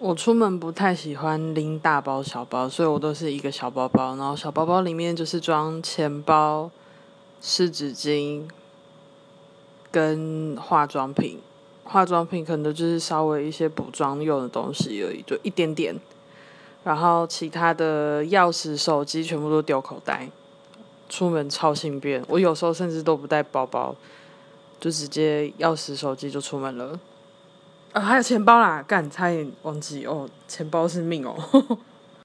我出门不太喜欢拎大包小包，所以我都是一个小包包，然后小包包里面就是装钱包、湿纸巾跟化妆品。化妆品可能就是稍微一些补妆用的东西而已，就一点点。然后其他的钥匙、手机全部都丢口袋，出门超轻便。我有时候甚至都不带包包，就直接钥匙、手机就出门了。啊，还有钱包啦，干，差点忘记哦，钱包是命哦。